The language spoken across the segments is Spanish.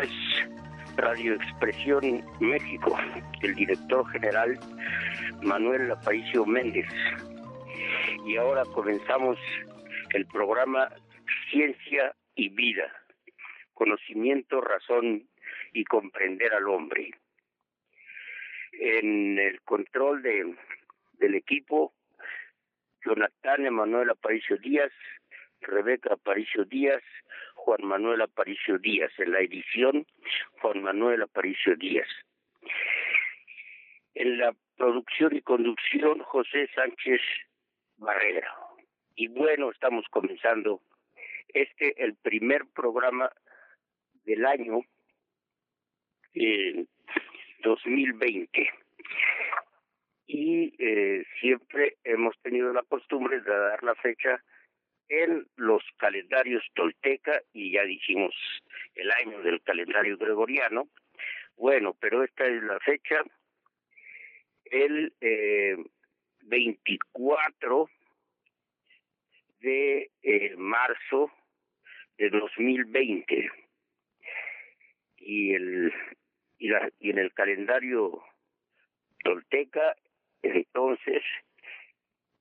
Es Radio Expresión México, el director general Manuel Aparicio Méndez. Y ahora comenzamos el programa Ciencia y Vida, conocimiento, razón y comprender al hombre. En el control de, del equipo, Jonathan Emanuel Aparicio Díaz, Rebeca Aparicio Díaz, Juan Manuel Aparicio Díaz. En la edición, Juan Manuel Aparicio Díaz. En la producción y conducción, José Sánchez Barrera. Y bueno, estamos comenzando este, el primer programa del año eh, 2020. Y eh, siempre hemos tenido la costumbre de dar la fecha en los calendarios tolteca y ya dijimos el año del calendario gregoriano. Bueno, pero esta es la fecha, el eh, 24 de eh, marzo de 2020 y el y, la, y en el calendario tolteca entonces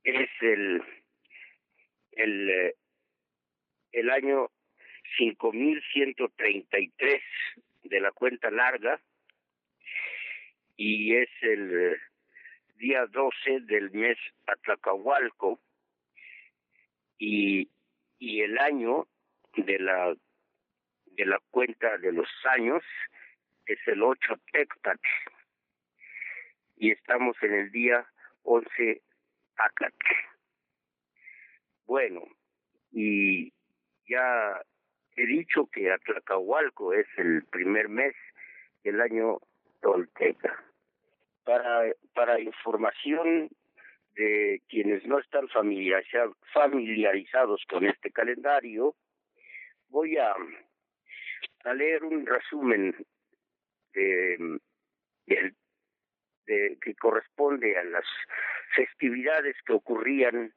es el el, eh, el año 5133 de la cuenta larga y es el eh, día 12 del mes Atlacahualco y, y el año de la de la cuenta de los años es el 8 Tecpat y estamos en el día 11 Acat. Bueno, y ya he dicho que Atlacahualco es el primer mes del año tolteca. Para, para información de quienes no están familiarizados con este calendario, voy a, a leer un resumen de, de, de, que corresponde a las festividades que ocurrían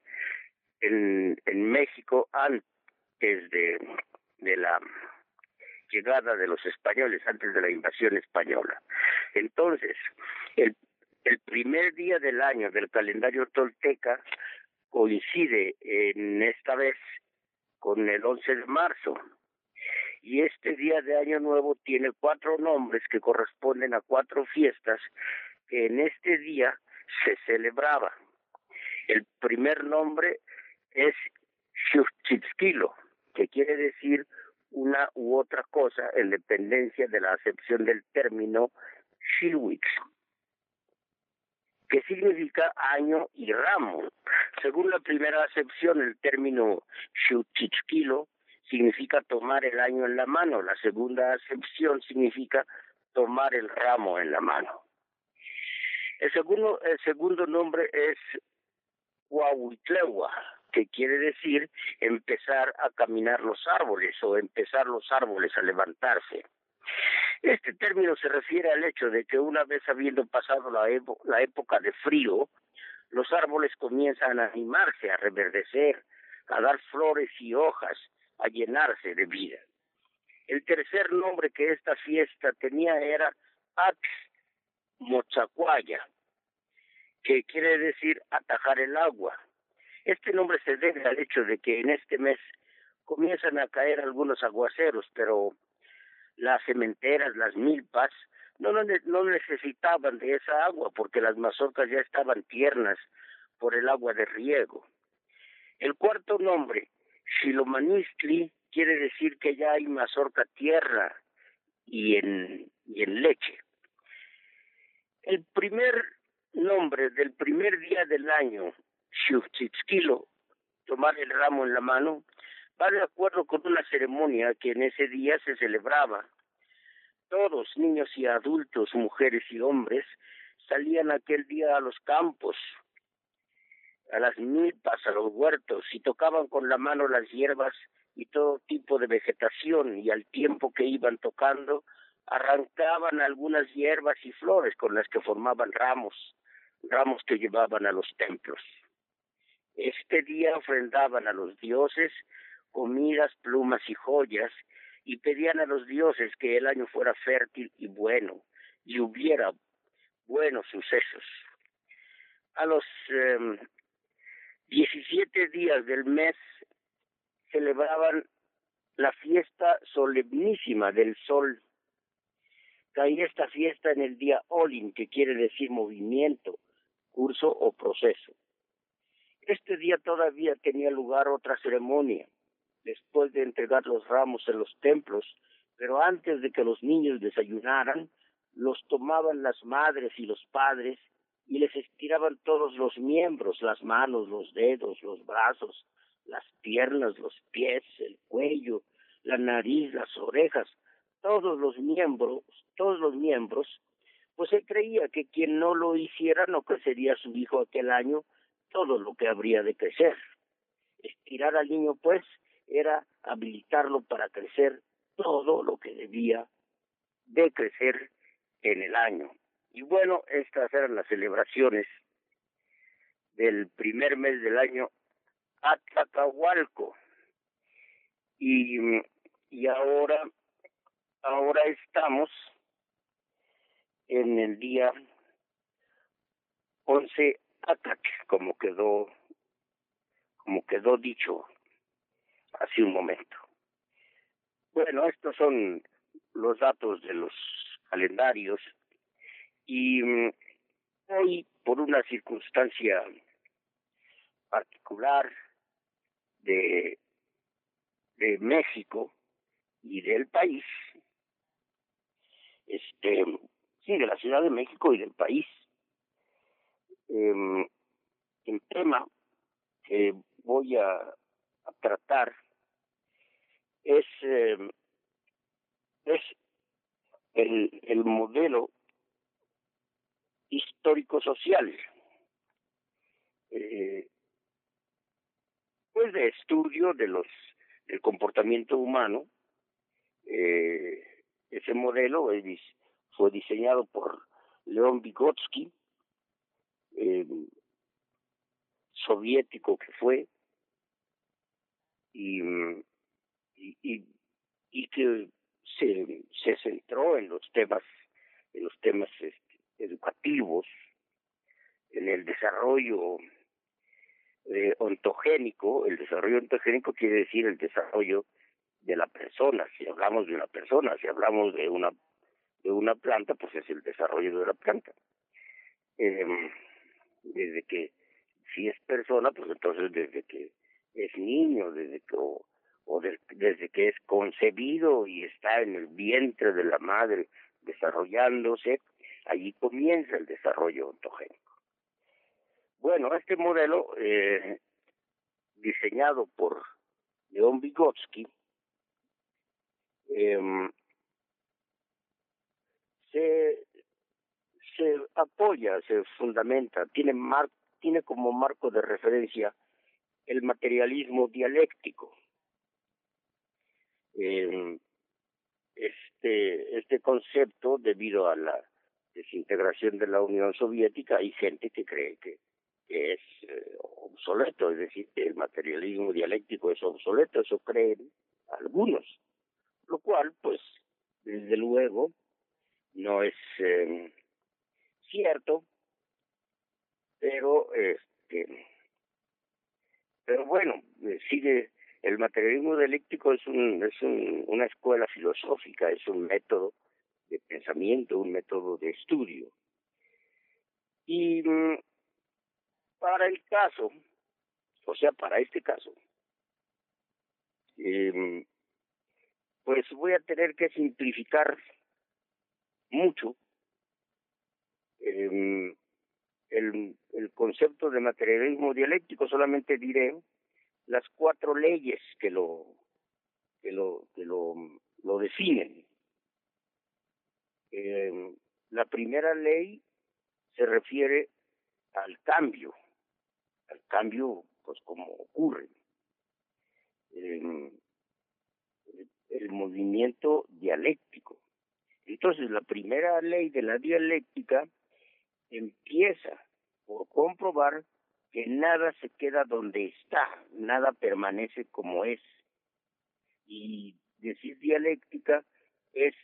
en, en México antes de, la llegada de los españoles, antes de la invasión española. Entonces, el, el primer día del año del calendario tolteca coincide en esta vez con el 11 de marzo. Y este día de Año Nuevo tiene cuatro nombres que corresponden a cuatro fiestas que en este día se celebraba. El primer nombre es Xuchitzquilo, que quiere decir una u otra cosa en dependencia de la acepción del término Shiwix, que significa año y ramo. Según la primera acepción, el término Xuchitzquilo significa tomar el año en la mano. La segunda acepción significa tomar el ramo en la mano. El segundo, el segundo nombre es Huahuitlewa, que quiere decir empezar a caminar los árboles o empezar los árboles a levantarse. Este término se refiere al hecho de que una vez habiendo pasado la, la época de frío, los árboles comienzan a animarse, a reverdecer, a dar flores y hojas, a llenarse de vida. El tercer nombre que esta fiesta tenía era Ax Mochacuaya, que quiere decir atajar el agua. Este nombre se debe al hecho de que en este mes comienzan a caer algunos aguaceros, pero las cementeras, las milpas, no, no, necesitaban de esa agua porque las mazorcas ya estaban tiernas por el agua de riego. El cuarto nombre, Xilomanistli, quiere decir que ya hay mazorca tierra y en, y en leche. El primer nombre del primer día del año Xuchitzquilo, tomar el ramo en la mano, va de acuerdo con una ceremonia que en ese día se celebraba. Todos, niños y adultos, mujeres y hombres, salían aquel día a los campos, a las milpas, a los huertos, y tocaban con la mano las hierbas y todo tipo de vegetación, y al tiempo que iban tocando, arrancaban algunas hierbas y flores con las que formaban ramos, ramos que llevaban a los templos. Este día ofrendaban a los dioses comidas, plumas y joyas, y pedían a los dioses que el año fuera fértil y bueno y hubiera buenos sucesos. A los eh, 17 días del mes celebraban la fiesta solemnísima del sol. Caía esta fiesta en el día Olin, que quiere decir movimiento, curso o proceso. Este día todavía tenía lugar otra ceremonia, después de entregar los ramos en los templos, pero antes de que los niños desayunaran, los tomaban las madres y los padres y les estiraban todos los miembros, las manos, los dedos, los brazos, las piernas, los pies, el cuello, la nariz, las orejas, todos los miembros, todos los miembros, pues se creía que quien no lo hiciera no crecería su hijo aquel año todo lo que habría de crecer. Estirar al niño, pues, era habilitarlo para crecer todo lo que debía de crecer en el año. Y bueno, estas eran las celebraciones del primer mes del año Atlacahualco. Y, y ahora, ahora estamos en el día 11 Atac, como quedó, como quedó dicho hace un momento. Bueno, estos son los datos de los calendarios y mm, hoy por una circunstancia particular de, de México y del país, este, sí, de la Ciudad de México y del país, eh, el tema que voy a, tratar es, eh, es el, el modelo histórico-social. Eh, pues de estudio de los del comportamiento humano eh, ese modelo fue diseñado por León Vygotsky eh, soviético que fue y, y, y, que se, se centró en los temas en los temas este, educativos en el desarrollo eh, ontogénico. El desarrollo ontogénico quiere decir el desarrollo de la persona. Si hablamos de una persona si hablamos de una de una planta pues es el desarrollo de la planta. Eh, desde que si es persona, pues entonces desde que es niño, desde que o, desde que es concebido y está en el vientre de la madre desarrollándose, allí comienza el desarrollo ontogénico. Bueno, este modelo eh, diseñado por León Vygotsky eh, se se apoya, se fundamenta, tiene, mar, tiene como marco de referencia el materialismo dialéctico. Eh, este, este concepto, debido a la desintegración de la Unión Soviética, hay gente que cree que, es eh, obsoleto, es decir, que el materialismo dialéctico es obsoleto, eso creen algunos, lo cual, pues, desde luego, no es eh, cierto, pero este, pero bueno, eh, sigue el es un es un, una escuela filosófica, es un método de pensamiento, un método de estudio. Y mm, para el caso, o sea, para este caso, eh, pues voy a tener que simplificar mucho eh, el, el concepto de materialismo dialéctico, solamente diré las cuatro leyes que lo que lo que lo, lo definen. Eh, la primera ley se refiere al cambio, al cambio pues como ocurre. Eh, el movimiento dialéctico. Entonces, la primera ley de la dialéctica empieza por comprobar que nada se queda donde está, nada permanece como es. Y decir dialéctica es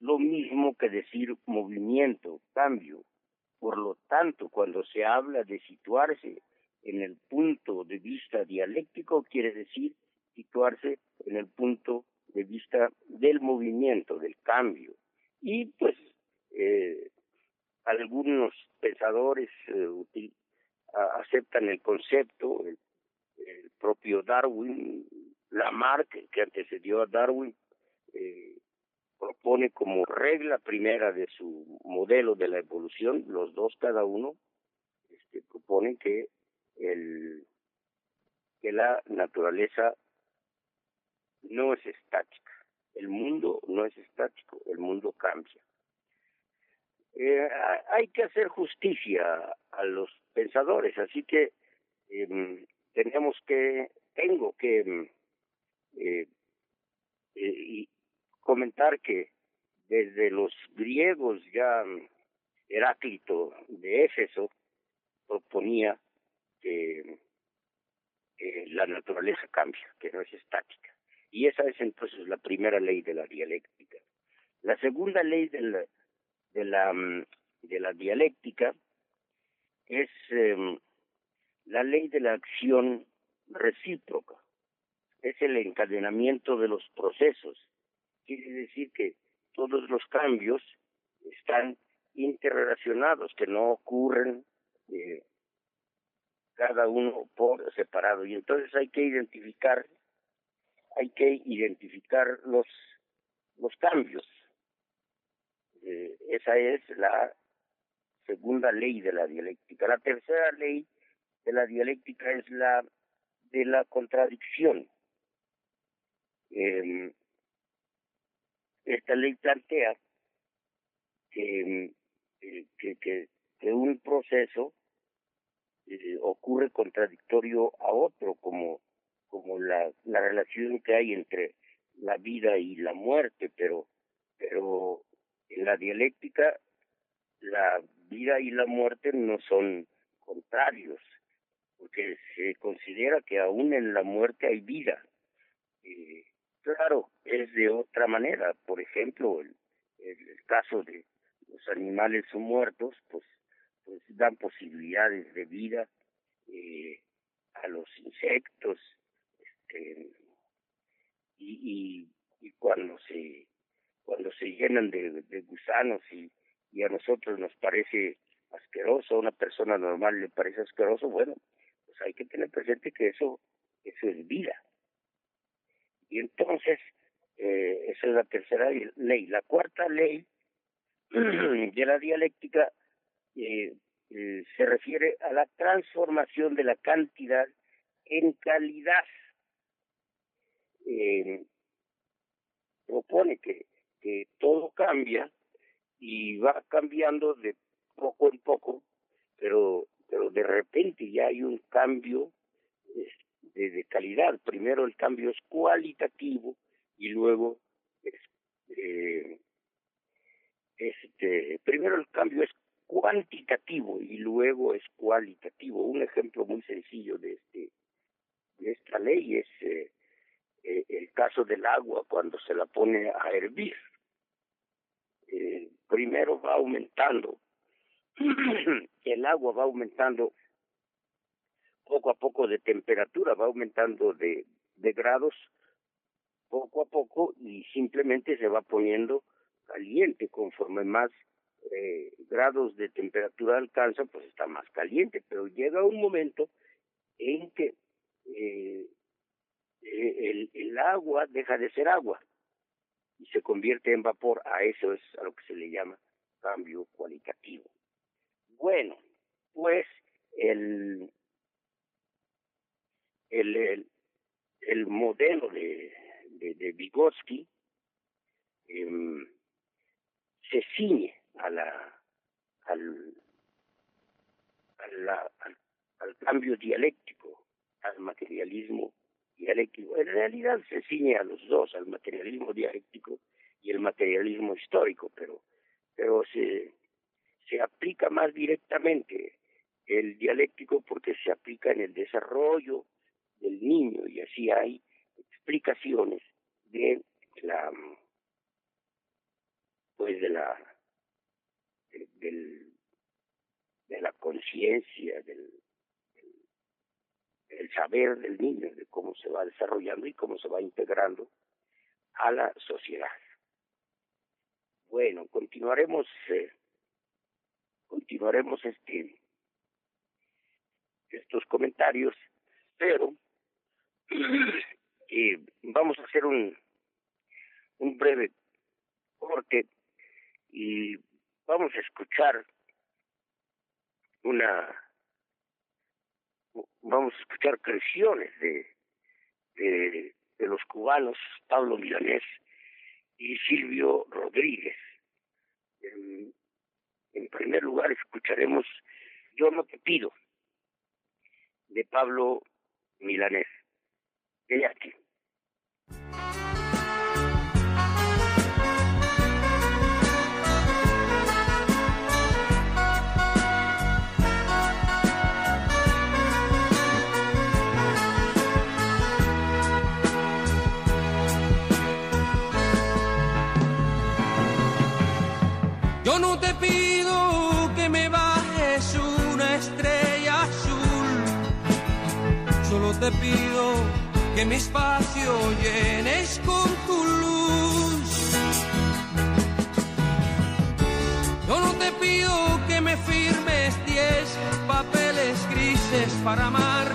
lo mismo que decir movimiento, cambio. Por lo tanto, cuando se habla de situarse en el punto de vista dialéctico, quiere decir situarse en el punto de vista del movimiento, del cambio. Y pues eh, algunos pensadores eh, aceptan el concepto, el, propio Darwin, Lamarck, que antecedió a Darwin, eh, propone como regla primera de su modelo de la evolución, los dos cada uno, este, proponen que el que la naturaleza no es estática, el mundo no es estático, el mundo cambia. Eh, hay que hacer justicia a los pensadores, así que eh, tenemos que, tengo que eh, eh, comentar que desde los griegos ya Heráclito de Éfeso proponía que la naturaleza cambia, que no es estática. Y esa es entonces la primera ley de la dialéctica. La segunda ley de la, de la, la dialéctica es em, la ley de la acción recíproca. Es el encadenamiento de los procesos. Quiere decir que todos los cambios están interrelacionados, que no ocurren eh, cada uno por separado. Y entonces hay que identificar, hay que identificar los, los cambios. Eh, esa es la segunda ley de la dialéctica. La tercera ley de la dialéctica es la de la contradicción. Eh, esta ley plantea que, eh, que, que, un proceso eh, ocurre contradictorio a otro, como, como la, la relación que hay entre la vida y la muerte, pero, pero en la dialéctica la vida y la muerte no son contrarios, porque se considera que aún en la muerte hay vida. Eh, claro, es de otra manera. Por ejemplo, el, caso de los animales muertos, pues, pues dan posibilidades de vida eh, a los insectos, este, y, y, y cuando se cuando se llenan de, de gusanos y y a nosotros nos parece asqueroso, a una persona normal le parece asqueroso, bueno, pues hay que tener presente que eso, eso es vida. Y entonces, eh, esa es la tercera ley. La cuarta ley de la dialéctica eh, eh, se refiere a la transformación de la cantidad en calidad. Propone que, que todo cambia y va cambiando de poco en poco, pero, pero de repente ya hay un cambio de, calidad. Primero el cambio es cualitativo y luego es, eh, este, primero el cambio es cuantitativo y luego es cualitativo. Un ejemplo muy sencillo de este de esta ley es eh, eh, el caso del agua cuando se la pone a hervir. Primero va aumentando, el agua va aumentando poco a poco de temperatura, va aumentando de, de grados poco a poco y simplemente se va poniendo caliente. Conforme más eh, grados de temperatura alcanza, pues está más caliente, pero llega un momento en que eh, eh el, el agua deja de ser agua y se convierte en vapor, a eso es a lo que se le llama cambio cualitativo. Bueno, pues el, el, el, el modelo de, de, de Vygotsky eh, se ciñe a la, al, a la, al, al cambio dialéctico, al materialismo dialéctico. En realidad se ciñe a los dos, al materialismo dialéctico y el materialismo histórico, pero, pero se, se aplica más directamente el dialéctico porque se aplica en el desarrollo del niño y así hay explicaciones de la pues de la del, de la conciencia del, el saber del niño de cómo se va desarrollando y cómo se va integrando a la sociedad. Bueno continuaremos eh, continuaremos este estos comentarios pero eh, vamos a hacer un breve corte y vamos a escuchar una vamos a escuchar creaciones de, de, de los cubanos Pablo Milanés y Silvio Rodríguez. En, en primer lugar escucharemos Yo no te pido de Pablo Milanés. Yo no te pido que me bajes una estrella azul, solo te pido que mi espacio llenes con tu luz. Yo no te pido que me firmes diez papeles grises para amar,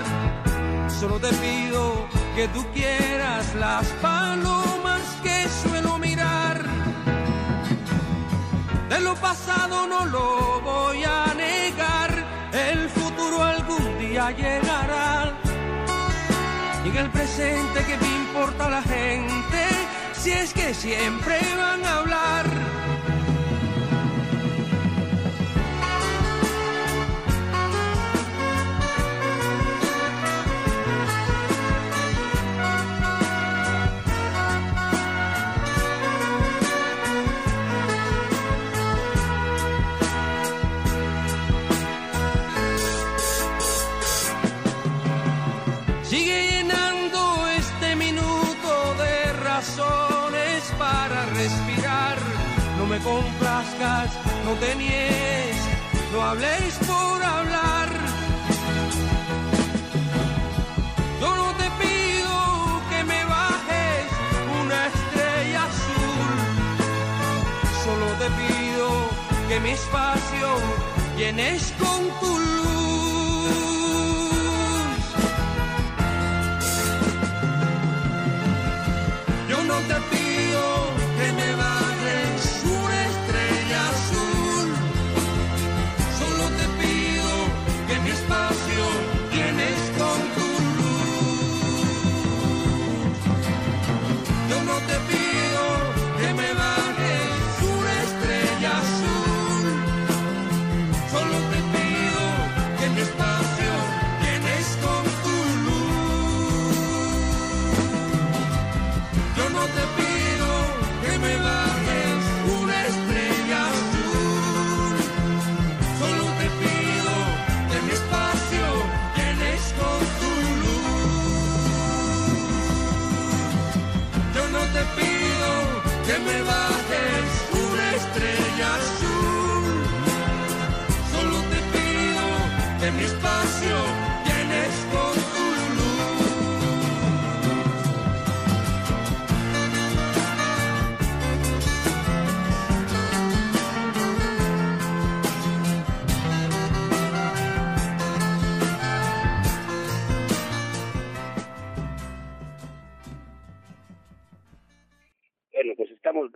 solo te pido que tú quieras las palomas que suelo mirar. De lo pasado no lo voy a negar, el futuro algún día llegará. El presente que me importa la gente, si es que siempre van a hablar. No te no hables por hablar. Yo no te pido que me bajes una estrella azul, solo te pido que mi espacio llenes con tu luz.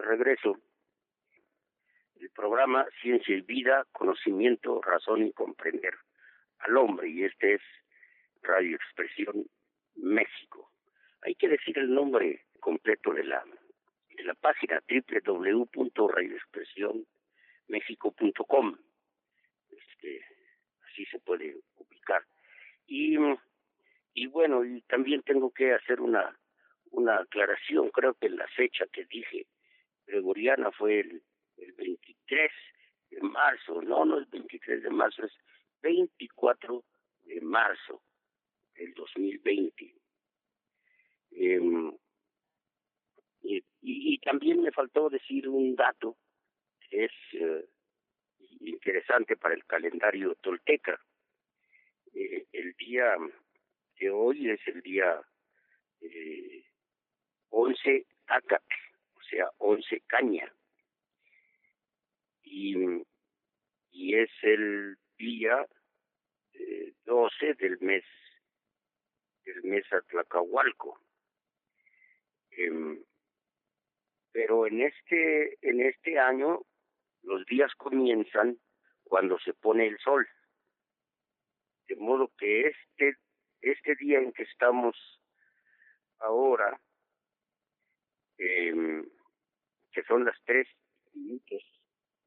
Regreso. El programa Ciencia y Vida, Conocimiento, Razón y Comprender al Hombre. Y este es Radio Expresión México. Hay que decir el nombre completo de la, de la página www.radioexpresionmexico.com. Este, así se puede ubicar. Y, y bueno, y también tengo que hacer una una aclaración. Creo que la fecha que dije gregoriana fue el, el 23 de marzo. No, no es 23 de marzo, es 24 de marzo del 2020. Eh, y, y Y, también me faltó decir un dato que es eh, interesante para el calendario tolteca. Eh, el día de hoy es el día eh, 11 Acat, sea, 11 Caña. Y, y es el día eh, 12 del mes del mes Atlacahualco. Eh, pero en este en este año los días comienzan cuando se pone el sol de modo que este este día en que estamos ahora eh, que son las tres minutos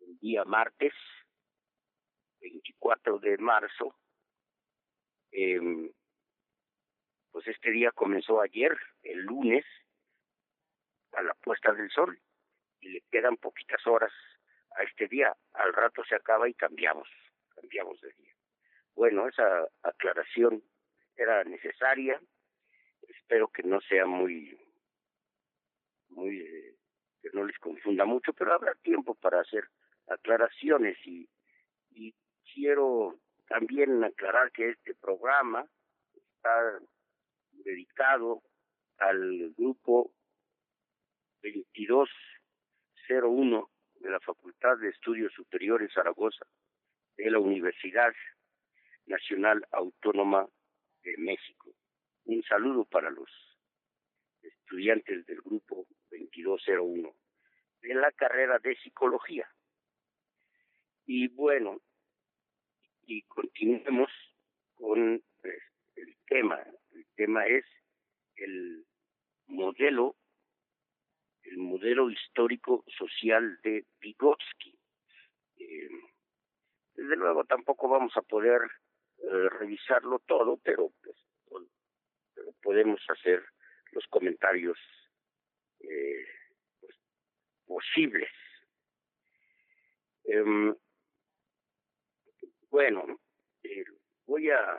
el día martes 24 de marzo eh, pues este día comenzó ayer el lunes a la puesta del sol y le quedan poquitas horas a este día. Al rato se acaba y cambiamos, cambiamos de día. Bueno, esa aclaración era necesaria. Espero que no sea muy, muy, eh, que no les confunda mucho, pero habrá tiempo para hacer aclaraciones y, y quiero también aclarar que este programa está dedicado al grupo 2201 de la Facultad de Estudios Superiores Zaragoza de la Universidad Nacional Autónoma de México. Un saludo para los estudiantes del grupo 2201 de la carrera de psicología. Y bueno, y continuemos con pues, el tema. El tema es el modelo el modelo histórico social de Vygotsky. Eh, desde luego tampoco vamos a poder eh, revisarlo todo, pero pues, podemos hacer los comentarios eh, pues, posibles. Em, bueno, voy a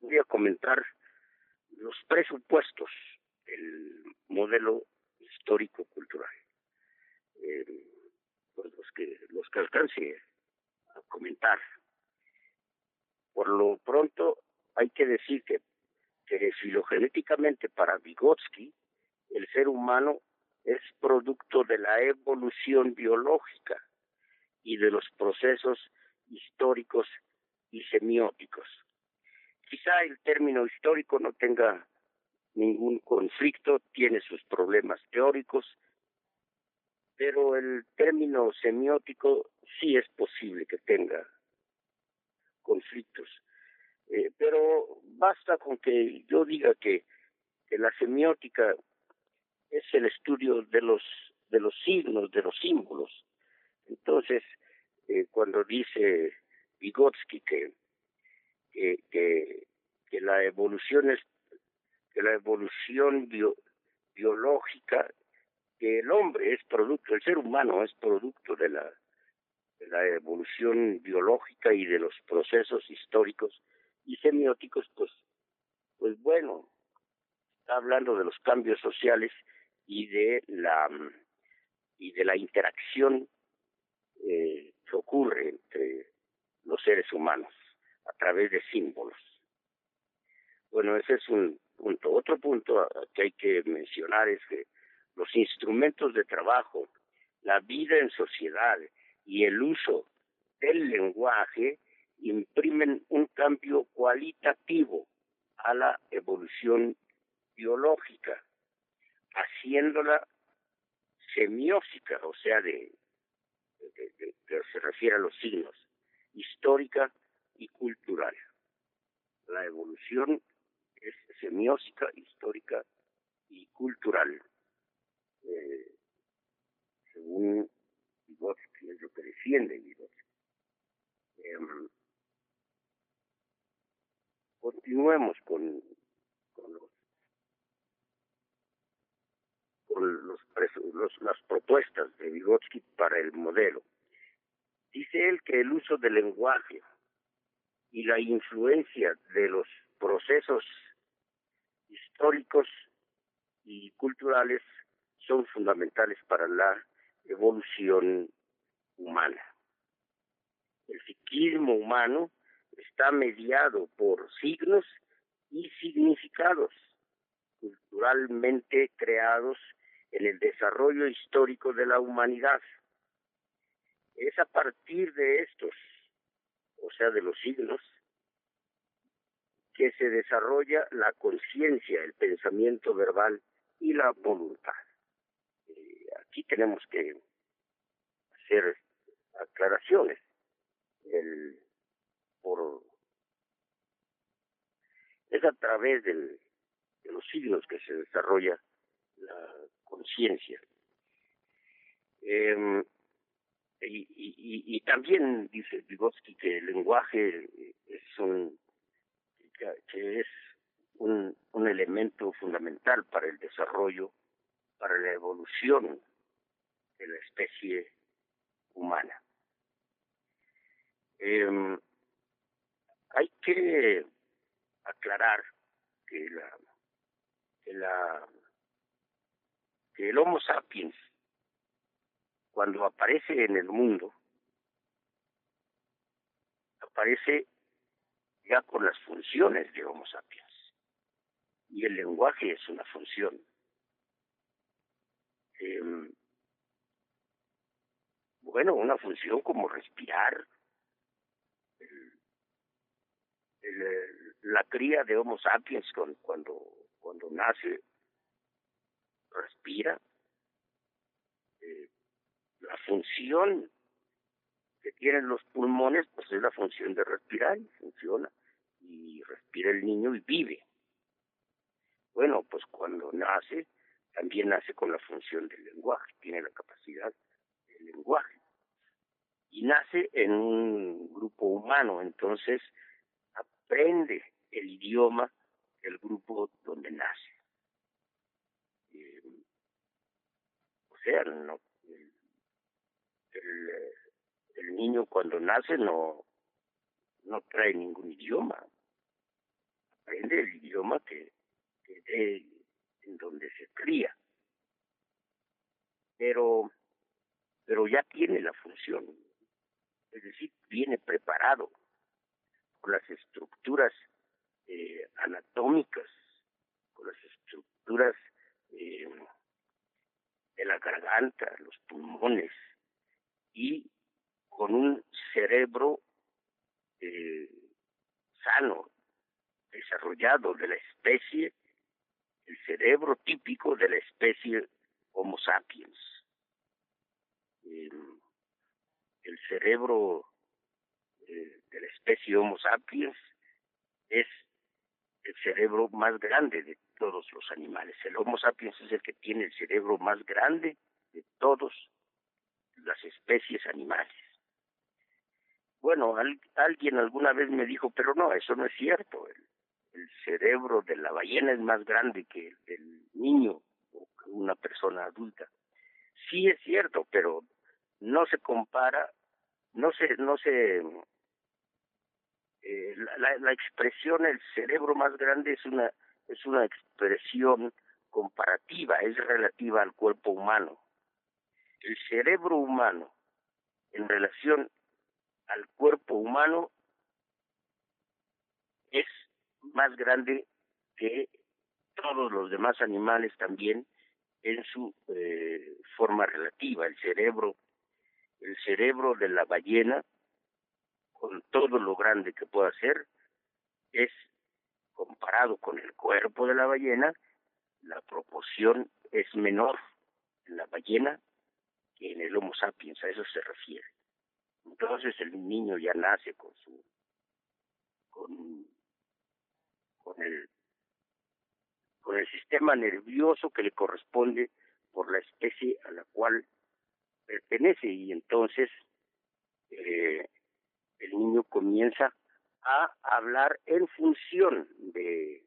voy a comentar los presupuestos del modelo histórico-cultural. Eh, pues los que los que alcance a comentar. Por lo pronto, hay que decir que, que filogenéticamente para Vygotsky, el ser humano es producto de la evolución biológica y de los procesos históricos y semióticos. Quizá el término histórico no tenga ningún conflicto, tiene sus problemas teóricos, pero el término semiótico sí es posible que tenga conflictos. Eh, pero basta con que yo diga que, que la semiótica es el estudio de los de los signos, de los símbolos. Entonces, eh, cuando dice Vygotsky que, que, que, que la evolución es que la evolución biológica, que el hombre es producto, el ser humano es producto de la, de la evolución biológica y de los procesos históricos y semióticos, pues, pues bueno, está hablando de los cambios sociales y de la y de la interacción eh, que ocurre entre los seres humanos a través de símbolos. Bueno, ese es un punto. Otro punto que hay que mencionar es que los instrumentos de trabajo, la vida en sociedad y el uso del lenguaje imprimen un cambio cualitativo a la evolución biológica, haciéndola semiótica, o sea, de, que se refiere a los signos, histórica y cultural. La evolución es semiótica, histórica y cultural. Eh, según Vygotsky, es lo que defiende Vygotsky. Eh, continuemos con, con los con los, los, las propuestas de Vygotsky para el modelo. Dice él que el uso del lenguaje y la influencia de los procesos históricos y culturales son fundamentales fundamentales para la evolución humana. El psiquismo humano está mediado por signos y significados culturalmente creados en el desarrollo histórico de la humanidad. Es a partir de estos, o sea, de los signos, que se desarrolla la conciencia, el pensamiento verbal y la voluntad. Eh, aquí tenemos que hacer aclaraciones. El, por, es a través del, de los signos que se desarrolla la conciencia. Eh, y, también dice Vygotsky que el lenguaje es un elemento fundamental para el desarrollo, para la evolución de la especie humana. Eh, hay que aclarar que la, que la que el Homo sapiens cuando aparece en el mundo aparece ya con las funciones de Homo sapiens. Y el lenguaje es una función. Eh, bueno, una función como respirar. La cría de Homo sapiens cuando, cuando nace respira. Eh, la función que tienen los pulmones, pues es la función de respirar y funciona. Y respira el niño y vive. Bueno, pues cuando nace, también nace con la función del lenguaje, tiene la capacidad del lenguaje. Y nace en un grupo humano, entonces aprende el idioma del grupo donde nace. Eh, el, el niño cuando nace no, no trae ningún idioma. Aprende el idioma que, que de, en donde se cría. Pero, pero ya tiene la función. Es decir, viene preparado con las estructuras eh, anatómicas, con las estructuras eh, de la garganta, los pulmones y con un cerebro eh, sano, desarrollado de la especie, el cerebro típico de la especie Homo sapiens. Eh, el cerebro eh, de la especie Homo sapiens es el cerebro más grande de todos los animales. El Homo sapiens es el que tiene el cerebro más grande de todas las especies animales. Bueno, al, alguien alguna vez me dijo, pero no, eso no es cierto. El, el cerebro de la ballena es más grande que el del niño o que una persona adulta. Sí es cierto, pero no se compara, no se, no se, eh, la, la expresión el cerebro más grande es una, es una expresión comparativa, es relativa al cuerpo humano. El cerebro humano en relación al cuerpo humano es más grande que todos los demás animales también en su eh, forma relativa. El cerebro, el cerebro de la ballena, con todo lo grande que pueda ser, es comparado con el cuerpo de la ballena, la proporción es menor en la ballena que en el Homo sapiens, a eso se refiere. Entonces el niño ya nace con su con con el con el sistema nervioso que le corresponde por la especie a la cual pertenece y entonces eh, el niño comienza a hablar en función de,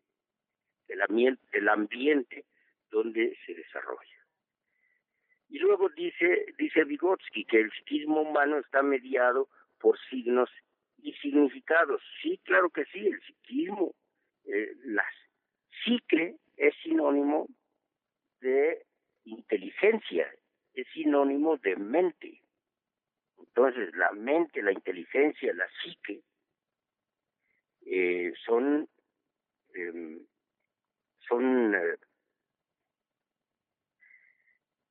de la, del ambiente donde se desarrolla. Y luego dice, dice Vygotsky que el psiquismo humano está mediado por signos y significados. Sí, claro que sí, el psiquismo, eh, la psique es sinónimo de inteligencia sinónimo de mente. Entonces, la mente, la inteligencia, la psique, eh, son, em, son eh,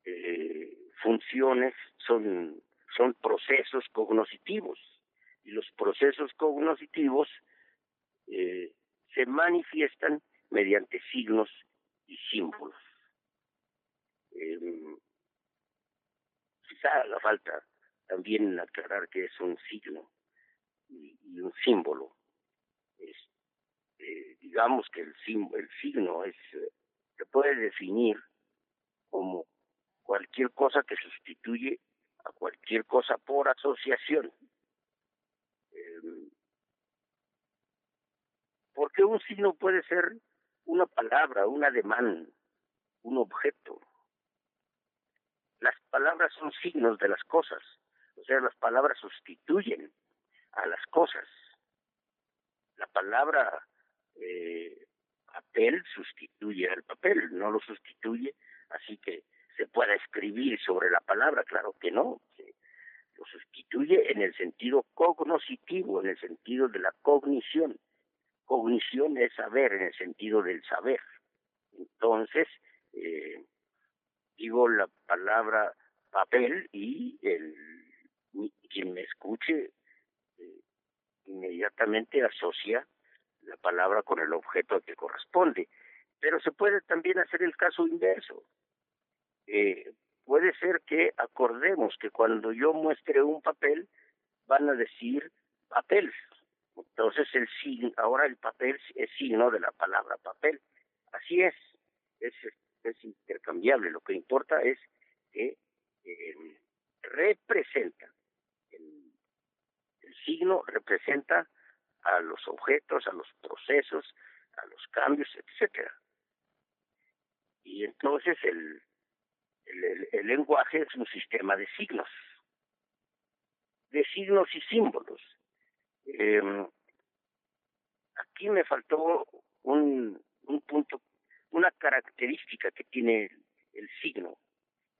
eh, funciones, son, son procesos cognitivos. Y los procesos cognitivos se manifiestan mediante signos y símbolos. Eh, quizá haga falta también aclarar que es un signo y, un símbolo. Eh, digamos que el, el signo es eh, se puede definir como cualquier cosa que sustituye a cualquier cosa por asociación. Eh, porque un signo puede ser una palabra, un ademán, un objeto. Las palabras son signos de las cosas, o sea, las palabras sustituyen a las cosas. La palabra eh, papel sustituye al papel, no lo sustituye, así que se pueda escribir sobre la palabra, claro que no, lo sustituye en el sentido cognoscitivo, en el sentido de la cognición. Cognición es saber en el sentido del saber. Entonces, eh, digo la palabra papel y el quien me escuche eh, inmediatamente asocia la palabra con el objeto que corresponde. Pero se puede también hacer el caso inverso. Eh, puede ser que acordemos que cuando yo muestre un papel, van a decir papel, entonces el signo, ahora el papel es signo de la palabra papel. Así es, es, es intercambiable. Lo que importa es que eh, representa, el, el signo representa a los objetos, a los procesos, a los cambios, etcétera. Y entonces el, el, el, lenguaje es un sistema de signos, de signos y símbolos. Eh, aquí me faltó un, un punto, una característica que tiene el, signo.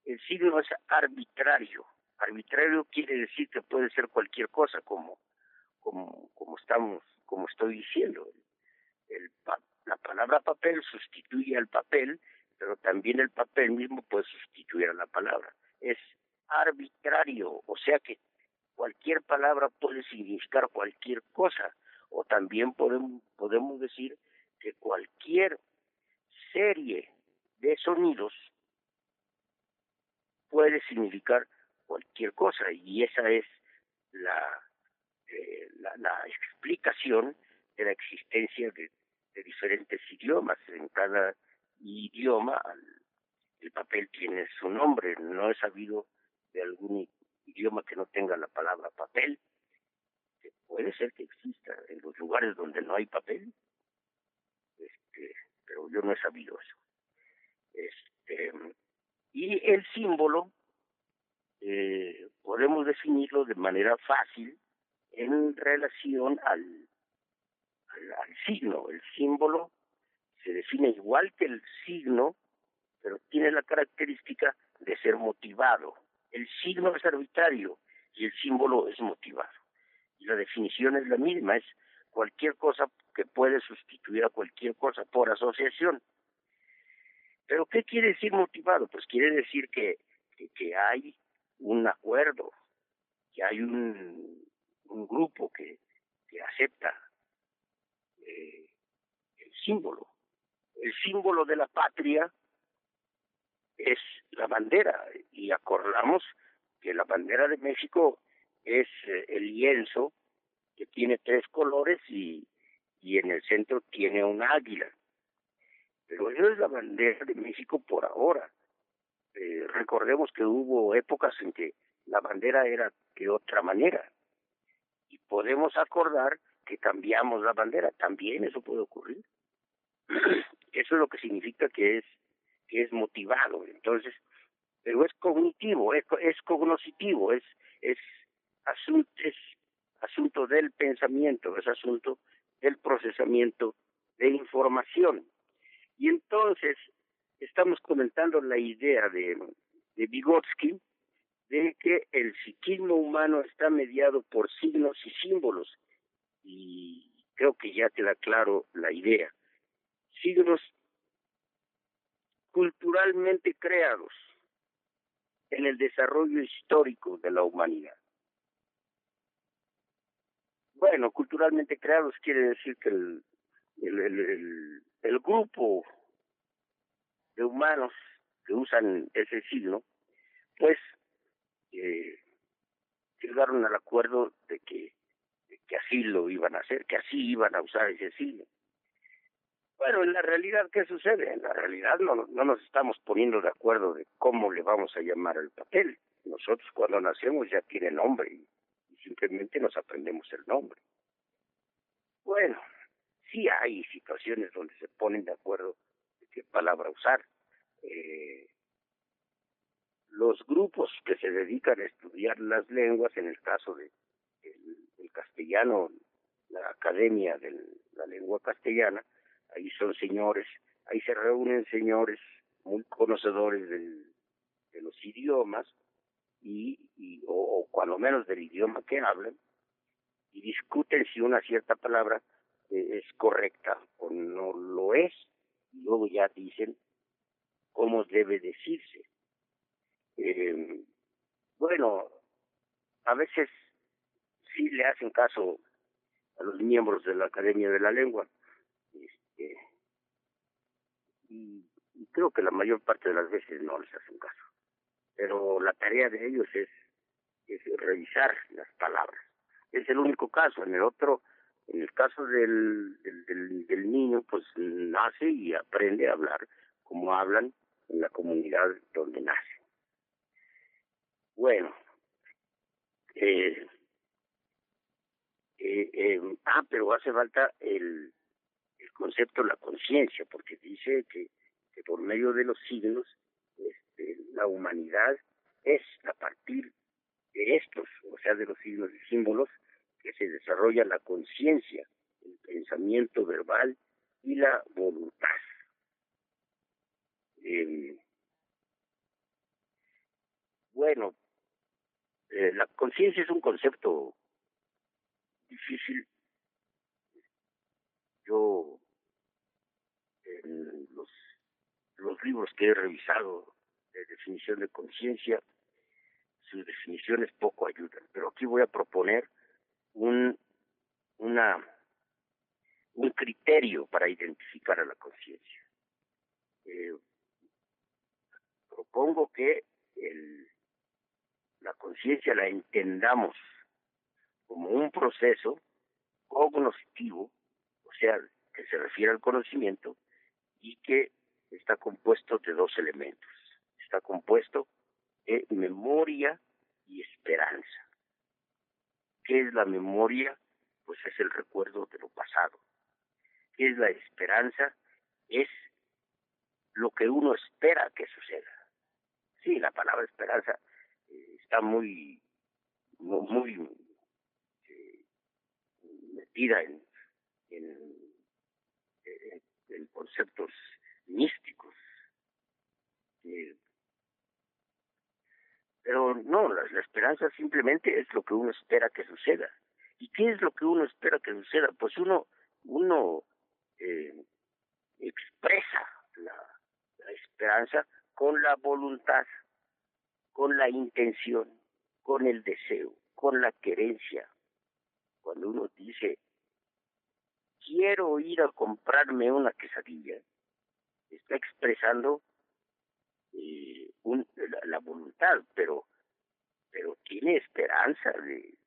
El signo es arbitrario. Arbitrario quiere decir que puede ser cualquier cosa, como, como, como estamos, como estoy diciendo. El, la palabra papel sustituye al papel, pero también el papel mismo puede sustituir a la palabra. Es arbitrario, o sea que cualquier palabra puede significar cualquier cosa, o también podemos, podemos decir que cualquier serie de sonidos puede significar cualquier cosa y esa es la, eh, la, explicación de la existencia de, de, diferentes idiomas. En cada idioma el papel tiene su nombre. No he sabido de algún idioma que no tenga la palabra papel, puede ser que exista en los lugares donde no hay papel, este, pero yo no he sabido eso. Este, y el símbolo eh, podemos definirlo de manera fácil en relación al, al, signo. El símbolo se define igual que el signo, pero tiene la característica de ser motivado. El signo es arbitrario y el símbolo es motivado. Y la definición es la misma, es cualquier cosa que puede sustituir a cualquier cosa por asociación. Pero ¿qué quiere decir motivado? Pues quiere decir que, que, hay un acuerdo, que hay un, un grupo que, que acepta eh, el símbolo. El símbolo de la patria es la bandera y acordamos que la bandera de México es eh, el lienzo que tiene tres colores y, y en el centro tiene un águila. Pero eso es la bandera de México por ahora. Eh, recordemos que hubo épocas en que la bandera era de otra manera. Y podemos acordar que cambiamos la bandera. También eso puede ocurrir. eso es lo que significa que es que es motivado. Entonces, pero es cognitivo, es, es cognoscitivo, es, es asunto, es asunto del pensamiento, es asunto del procesamiento de información. Y entonces estamos comentando la idea de, de Vygotsky de que el psiquismo humano está mediado por signos y símbolos. Y creo que ya queda claro la idea. Signos culturalmente creados en el desarrollo histórico de la humanidad. Bueno, culturalmente creados quiere decir que el, el, el, el, grupo de humanos que usan ese signo, pues eh, llegaron al acuerdo de que, así lo iban a hacer, que así iban a usar ese signo. Bueno, en la realidad, ¿qué sucede? En la realidad no, no nos estamos poniendo de acuerdo de cómo le vamos a llamar al papel. Nosotros cuando nacemos ya tiene nombre y simplemente nos aprendemos el nombre. Bueno, sí hay situaciones donde se ponen de acuerdo de qué palabra usar. Eh, los grupos que se dedican a estudiar las lenguas, en el caso de el, castellano, la Academia de la Lengua Castellana, ahí son señores, ahí se reúnen señores muy conocedores del, de los idiomas y, y o, cuando menos del idioma que hablan y discuten si una cierta palabra eh, es correcta o no lo es y luego ya dicen cómo debe decirse. Eh, bueno, a veces sí le hacen caso a los miembros de la Academia de la Lengua. Este, y, creo que la mayor parte de las veces no les hacen caso. Pero la tarea de ellos es es revisar las palabras. Es el único caso. En el otro, en el caso del, del, del, niño, pues nace y aprende a hablar como hablan en la comunidad donde nace. Bueno, eh, eh, eh, ah, pero hace falta el, el concepto la conciencia, porque dice que, por medio de los signos este, la humanidad es a partir de estos, o sea, de los signos y símbolos, que se desarrolla la conciencia, el pensamiento verbal y la voluntad. Eh, bueno, eh, la conciencia es un concepto difícil. Yo, en los, libros que he revisado de definición de conciencia, sus definiciones poco ayudan, pero aquí voy a proponer un, una, un criterio para identificar a la conciencia. Eh, propongo que el, la conciencia la entendamos como un proceso cognitivo, o sea, que se refiere al conocimiento y que está compuesto de dos elementos. Está compuesto de memoria y esperanza. ¿Qué es la memoria? Pues es el recuerdo de lo pasado. ¿Qué es la esperanza? Es lo que uno espera que suceda. Sí, la palabra esperanza está muy, muy eh, metida en, en, conceptos místicos. Eh, pero no, la, la, esperanza simplemente es lo que uno espera que suceda. ¿Y qué es lo que uno espera que suceda? Pues uno, uno eh, expresa la, la esperanza con la voluntad, con la intención, con el deseo, con la querencia. Cuando uno dice, quiero ir a comprarme una quesadilla, está expresando eh, la, voluntad, pero pero tiene esperanza de,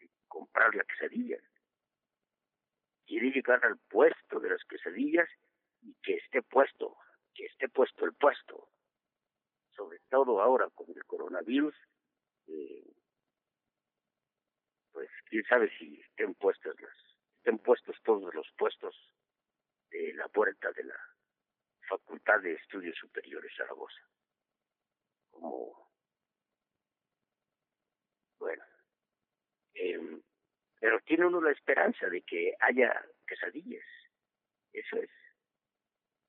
de, comprar la quesadilla. Quiere llegar al puesto de las quesadillas y que esté puesto, que esté puesto el puesto. Sobre todo ahora con el coronavirus, eh, pues quién sabe si estén puestos las, estén puestos todos los puestos de la puerta de la Facultad de Estudios Superiores Zaragoza. Como, bueno, eh, pero tiene uno la esperanza de que haya quesadillas, eso es.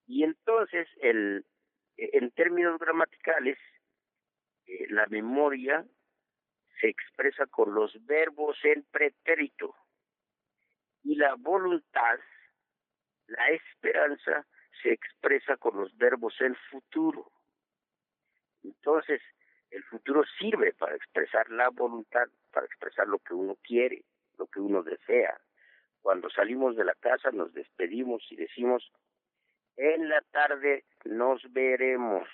Y entonces, el, en términos gramaticales, eh, la memoria se expresa con los verbos en pretérito y la voluntad, la esperanza, se expresa con los verbos en futuro. Entonces, el futuro sirve para expresar la voluntad, para expresar lo que uno quiere, lo que uno desea. Cuando salimos de la casa nos despedimos y decimos, en la tarde nos veremos.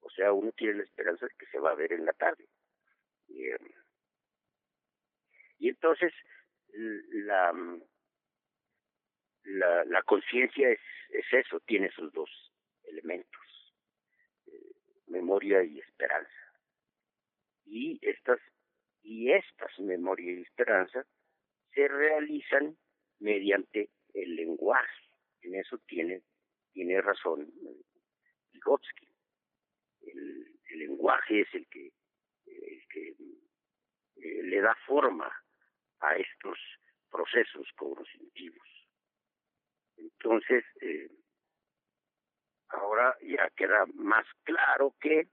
O sea, uno tiene la esperanza de que se va a ver en la tarde. Y, entonces, la, la, la conciencia es, es eso, tiene esos dos elementos, eh, memoria y esperanza. Y estas, y estas memoria y esperanza se realizan mediante el lenguaje. En eso tiene, tiene razón Vygotsky. El, lenguaje es el que, el que eh, le da forma a estos procesos cognitivos. Entonces, eh, ahora ya queda más claro que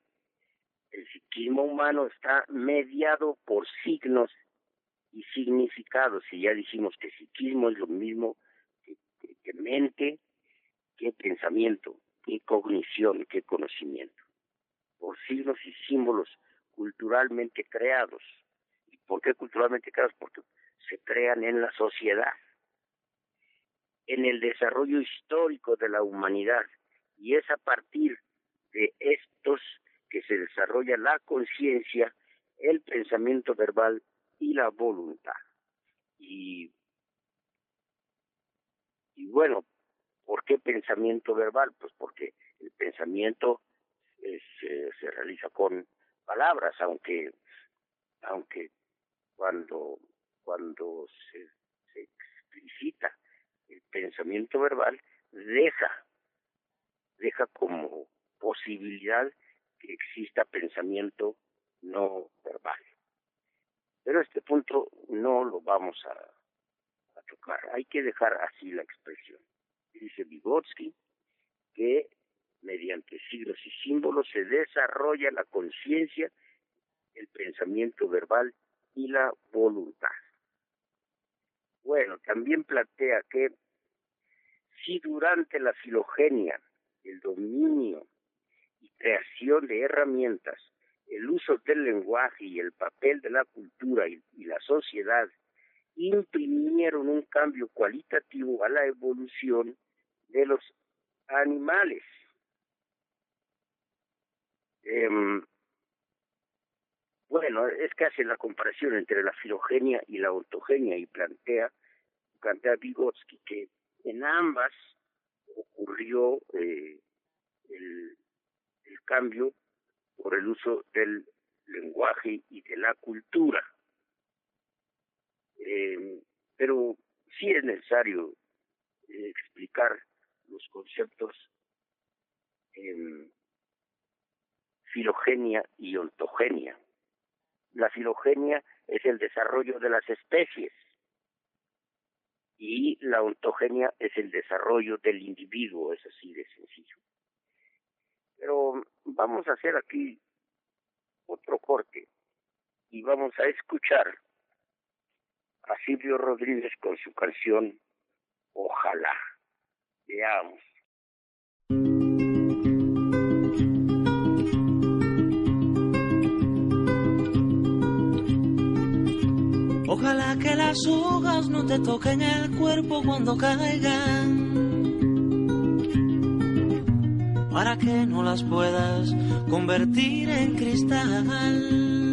el psiquismo humano está mediado por signos y significados. Y ya dijimos que psiquismo es lo mismo que, que mente, que pensamiento, que cognición, que conocimiento. Por signos y símbolos culturalmente creados. ¿Y por qué culturalmente creados? Porque se crean en la sociedad en el desarrollo histórico de la humanidad y es a partir de estos que se desarrolla la conciencia, el pensamiento verbal y la voluntad. Y, y bueno, ¿por qué pensamiento verbal? Pues porque el pensamiento es, eh, se realiza con palabras, aunque aunque cuando cuando se, se explicita el pensamiento verbal deja, deja como posibilidad que exista pensamiento no verbal. Pero este punto no lo vamos a, a tocar, hay que dejar así la expresión. Dice Vygotsky que mediante signos y símbolos se desarrolla la conciencia, el pensamiento verbal y la voluntad. Bueno, también plantea que si durante la filogenia, el dominio y creación de herramientas, el uso del lenguaje y el papel de la cultura y, la sociedad imprimieron un cambio cualitativo a la evolución de los animales. Em, bueno, es que hace la comparación entre la filogenia y la ontogenia y plantea, plantea Vygotsky que en ambas ocurrió eh, el, cambio por el uso del lenguaje y de la cultura. Eh, pero sí es necesario eh, explicar los conceptos en filogenia y ontogenia. La filogenia es el desarrollo de las especies y la ontogenia es el desarrollo del individuo, es así de sencillo. Pero vamos a hacer aquí otro corte y vamos a escuchar a Silvio Rodríguez con su canción Ojalá. Ojalá que las hojas no te toquen el cuerpo cuando caigan. Para que no las puedas convertir en cristal.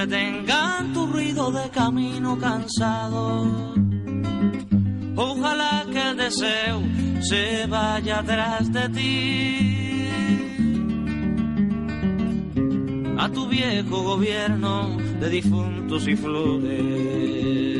Retengan tu ruido de camino cansado. Ojalá que el deseo se vaya atrás de ti. a tu viejo gobierno de difuntos y flores.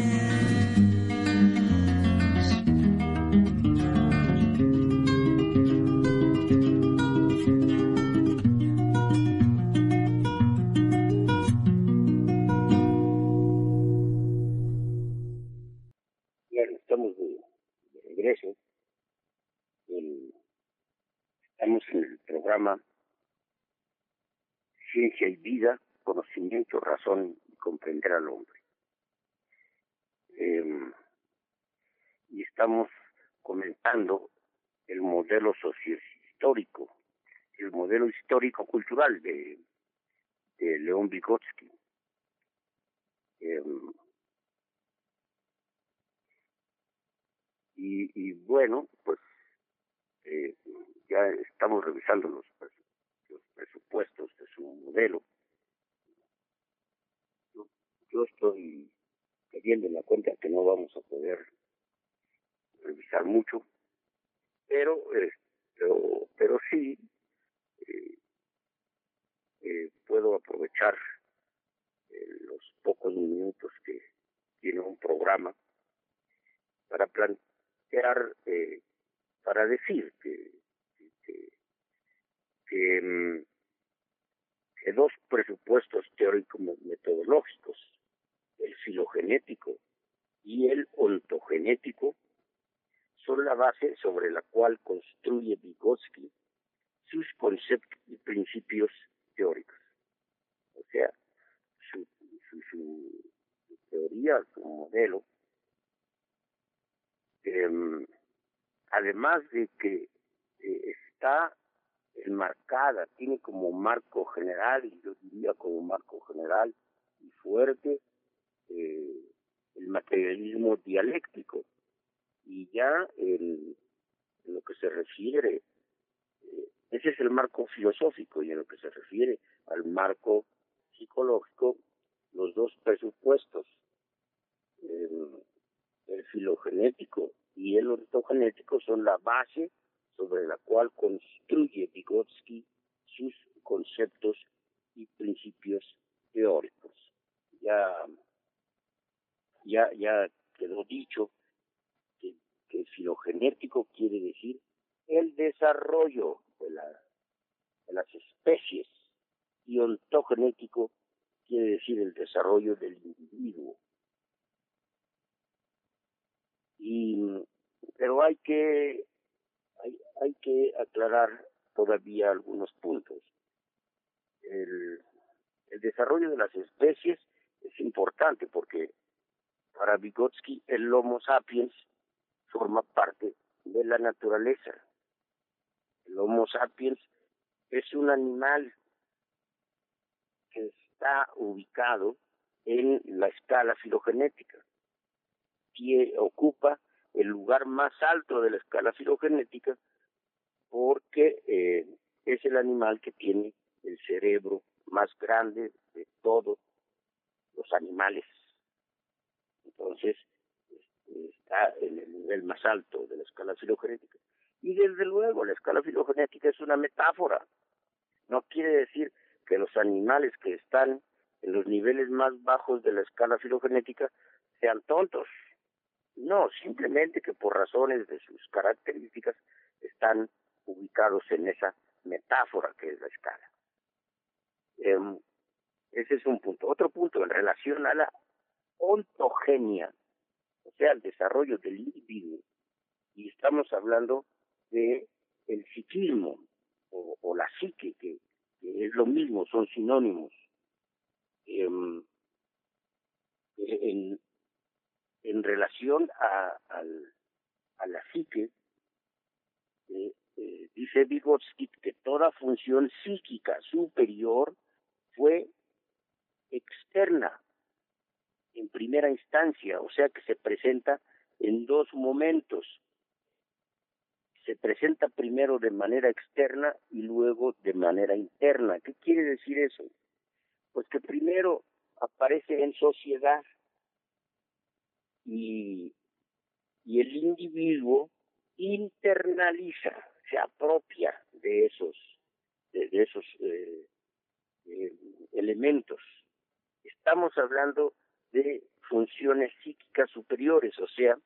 Ciencia y vida, conocimiento, razón y comprender al hombre. Em, y estamos comentando el modelo sociohistórico, el modelo histórico-cultural de, de León Vygotsky. Em, y, bueno, pues eh, ya estamos revisando los presupuestos de su modelo. Yo, estoy cayendo en la cuenta que no vamos a poder revisar mucho, pero eh, pero, pero sí eh, eh, puedo aprovechar los pocos minutos que tiene un programa para plantear para decir que, mm, que, dos presupuestos teóricos metodológicos, el filogenético y el ontogenético, son la base sobre la cual construye Vygotsky sus conceptos y principios teóricos. O sea, su, su, teoría, su modelo, eh, además de que eh, está enmarcada, tiene como marco general, y yo diría como marco general y fuerte, eh, el materialismo dialéctico. Y ya en, lo que se refiere, eh, ese es el marco filosófico, y en lo que se refiere al marco psicológico, los dos presupuestos, el filogenético y el ortogenético son la base sobre la cual construye Vygotsky sus conceptos y principios teóricos. Ya, ya, ya quedó dicho que, filogenético quiere decir el desarrollo de las especies y ontogenético quiere decir el desarrollo del individuo. Y, pero hay que, hay, hay que aclarar todavía algunos puntos. El, el desarrollo de las especies es importante porque para Vygotsky el Homo sapiens forma parte de la naturaleza. El Homo sapiens es un animal que está ubicado en la escala filogenética, que ocupa el lugar más alto de la escala filogenética porque eh, es el animal que tiene el cerebro más grande de todos los animales. Entonces, este, está en el nivel más alto de la escala filogenética. Y desde luego, la escala filogenética es una metáfora. No quiere decir que los animales que están en los niveles más bajos de la escala filogenética sean tontos. No, simplemente que por razones de sus características están ubicados en esa metáfora que es la escala. Em, ese es un punto. Otro punto en relación a la ontogenia, o sea, el desarrollo del individuo. Y estamos hablando de el psiquismo o, la psique, que, es lo mismo, son sinónimos. Em, en, en relación a, a la psique, eh, eh, dice Vygotsky que toda función psíquica superior fue externa en primera instancia, o sea que se presenta en dos momentos. Se presenta primero de manera externa y luego de manera interna. ¿Qué quiere decir eso? Pues que primero aparece en sociedad y, y el individuo internaliza, se apropia de esos, de, esos eh, eh, elementos. Estamos hablando de funciones psíquicas superiores, o sea,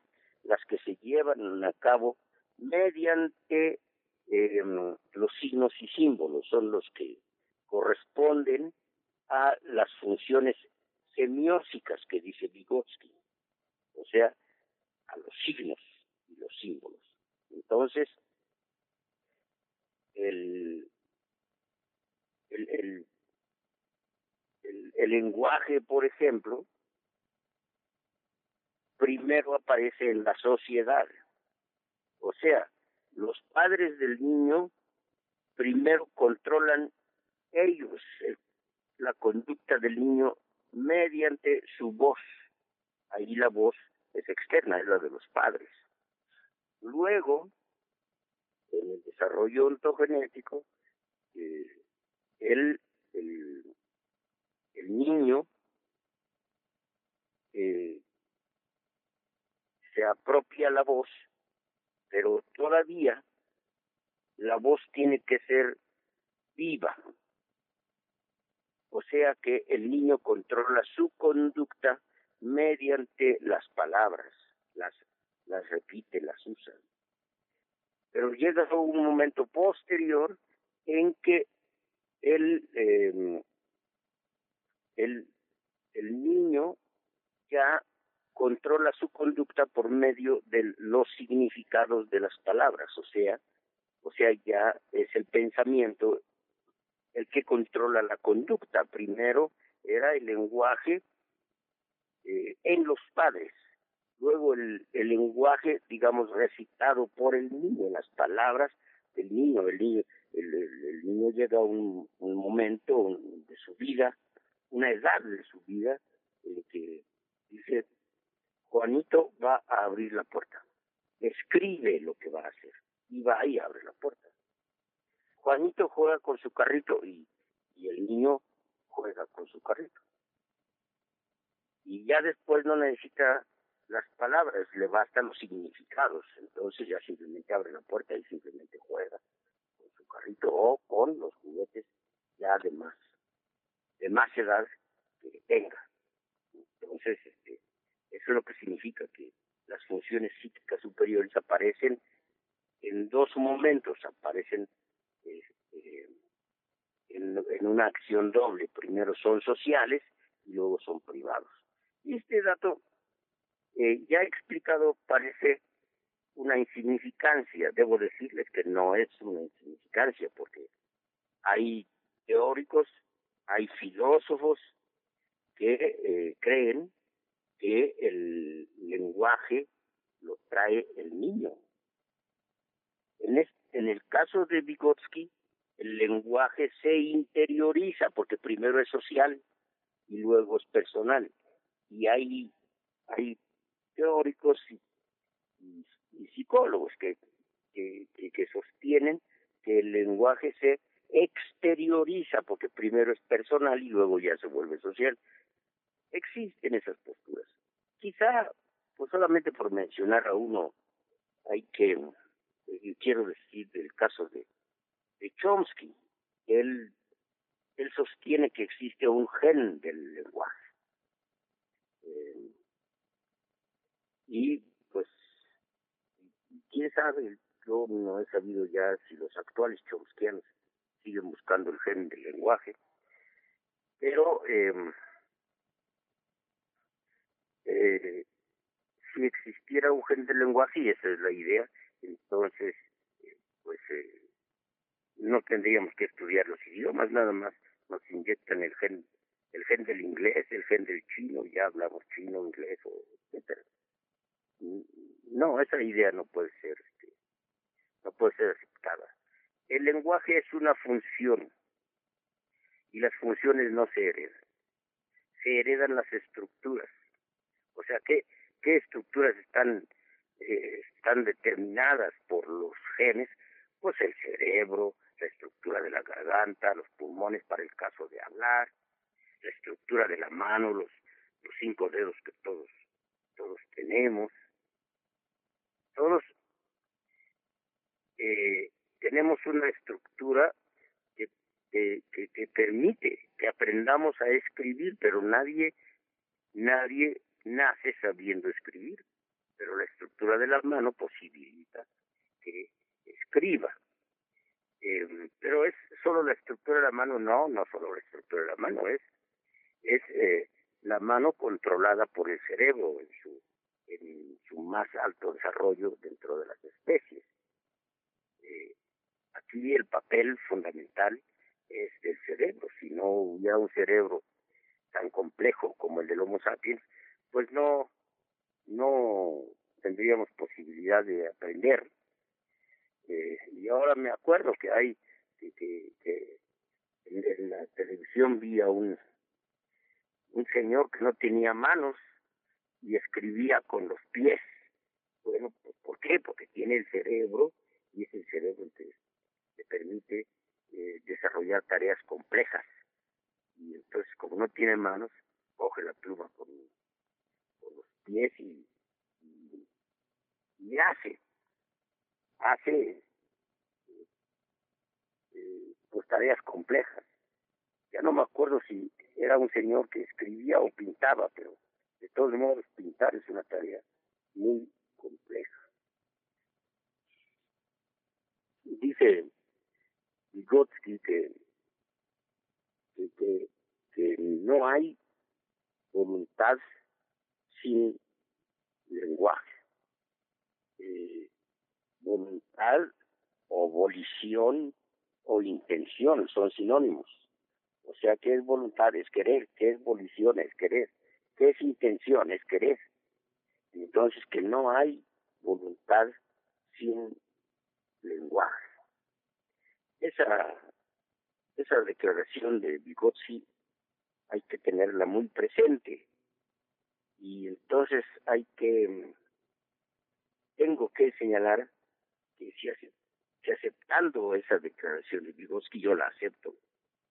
las que se llevan a cabo mediante em, los signos y símbolos, son los que corresponden a las funciones semióticas que dice Vygotsky, o sea, a los signos y los símbolos. Entonces, el, el, el, el, lenguaje, por ejemplo, primero aparece en la sociedad. O sea, los padres del niño primero controlan ellos la conducta del niño mediante su voz. Ahí la voz es externa, es la de los padres. Luego, en el desarrollo ontogenético, eh, el, niño eh, se apropia la voz, pero todavía la voz tiene que ser viva. O sea que el niño controla su conducta mediante las palabras, las, las repite, las usa. Pero llega un momento posterior en que el, eh, el, el niño ya controla su conducta por medio de los significados de las palabras, o sea, o sea, ya es el pensamiento el que controla la conducta. Primero era el lenguaje eh, en los padres, luego el, el lenguaje, digamos, recitado por el niño, las palabras del niño, el niño, el, niño llega a un, momento de su vida, una edad de su vida, en que dice, Juanito va a abrir la puerta, escribe lo que va a hacer, y va y abre la puerta. Juanito juega con su carrito y el niño juega con su carrito y ya después no necesita las palabras, le bastan los significados, entonces ya simplemente abre la puerta y simplemente juega con su carrito o con los juguetes ya de más, de más edad que tenga. Entonces, este, eso es lo que significa que las funciones psíquicas superiores aparecen en dos momentos, aparecen este, en, en una acción doble. Primero son sociales y luego son privados. Y este dato eh, ya explicado parece una insignificancia. Debo decirles que no es una insignificancia significancia, porque hay teóricos, hay filósofos que eh, creen que el lenguaje lo trae el niño. En, en el caso de Vygotsky, el lenguaje se interioriza porque primero es social y luego es personal. Y hay, hay teóricos y, psicólogos que, que, que sostienen que el lenguaje se exterioriza porque primero es personal y luego ya se vuelve social. Existen esas posturas. Quizá, pues solamente por mencionar a uno, hay que, eh, quiero decir del caso de, de Chomsky, él, él sostiene que existe un gen del lenguaje. Eh, y pues, quién sabe, yo no he sabido ya si los actuales chomskianos siguen buscando el gen del lenguaje, pero eh, eh, si existiera un gen del lenguaje, y esa es la idea, entonces, eh, pues eh, no tendríamos que estudiar los idiomas, nada más nos inyectan el gen el gen del inglés, el gen del chino, ya hablamos chino, inglés, etcétera. No, esa idea no puede ser, este, no puede ser aceptada. El lenguaje es una función y las funciones no se heredan, se heredan las estructuras. O sea, ¿qué, qué estructuras están, eh, están determinadas por los genes? Pues el cerebro, la estructura de la garganta, los pulmones para el caso de hablar, la estructura de la mano, los, los cinco dedos que todos, todos tenemos. Todos eh, tenemos una estructura que, que, que, permite que aprendamos a escribir, pero nadie, nadie nace sabiendo escribir, pero la estructura de la mano posibilita que escriba. Eh, pero es solo la estructura de la mano, no, no solo la estructura de la mano, es, es eh, la mano controlada por el cerebro en su, en su más alto desarrollo dentro de las especies. Eh, aquí el papel fundamental es del cerebro. Si no hubiera un cerebro tan complejo como el del Homo sapiens, pues no, no tendríamos posibilidad de aprender. Eh, y ahora me acuerdo que hay, que, que, en, la televisión vi a un, un señor que no tenía manos y escribía con los pies. Bueno, pues, ¿por qué? Porque tiene el cerebro y es el cerebro que permite eh, desarrollar tareas complejas. Y entonces, como no tiene manos, coge la pluma con los pies y, hace, hace eh, pues tareas complejas. Ya no me acuerdo si era un señor que escribía o pintaba, pero de todos modos pintar es una tarea muy compleja. Dice Vygotsky que, que, que no hay voluntad sin lenguaje. Eh, voluntad o volición o intención son sinónimos. O sea, ¿qué es voluntad? Es querer. ¿Qué es volición? Es querer. ¿Qué es intención? Es querer. Entonces, que no hay voluntad sin lenguaje. Esa, esa declaración de Vygotsky hay que tenerla muy presente y entonces hay que, tengo que señalar que si, aceptando esa declaración de Vygotsky, yo la acepto,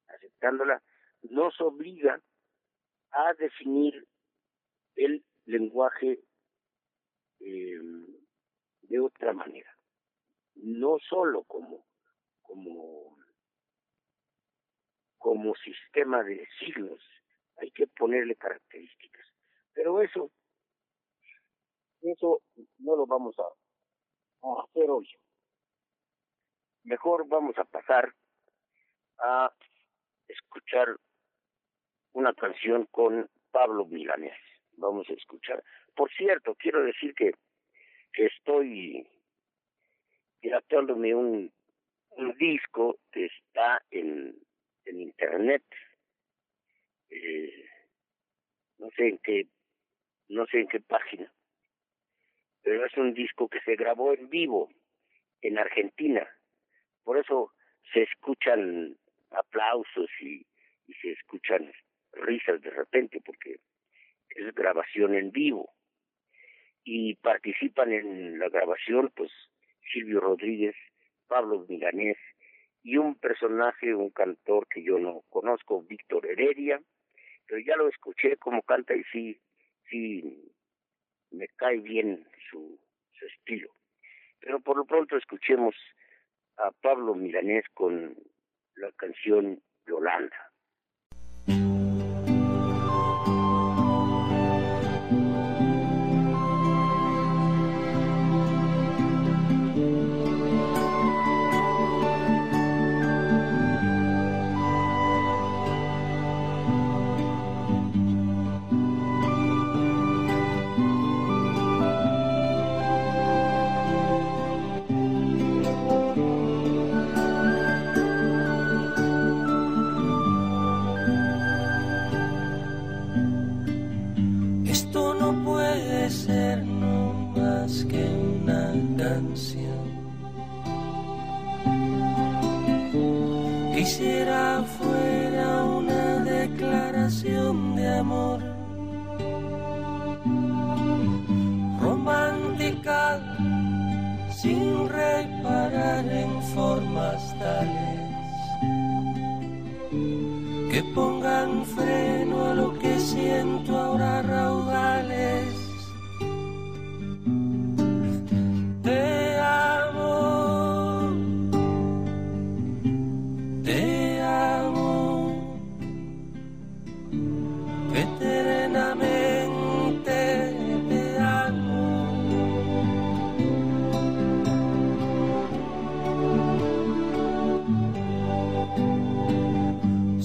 aceptándola, nos obliga a definir el lenguaje eh, de otra manera, no solo como, como, como sistema de signos, hay que ponerle características. Pero eso, eso no lo vamos a, hacer hoy. Mejor vamos a pasar a escuchar una canción con Pablo Milanés. Vamos a escuchar. Por cierto, quiero decir que, estoy tratándome un, un disco que está en, en internet. Eh, no sé en qué, no sé en qué página, pero es un disco que se grabó en vivo en Argentina. Por eso se escuchan aplausos y, y se escuchan risas de repente, porque es grabación en vivo. Y participan en la grabación, pues, Silvio Rodríguez, Pablo Milanés y un personaje, un cantor que yo no conozco, Víctor Heredia, pero ya lo escuché como canta y sí, sí, me cae bien su, su estilo. Pero por lo pronto escuchemos a Pablo Milanés con la canción Yolanda.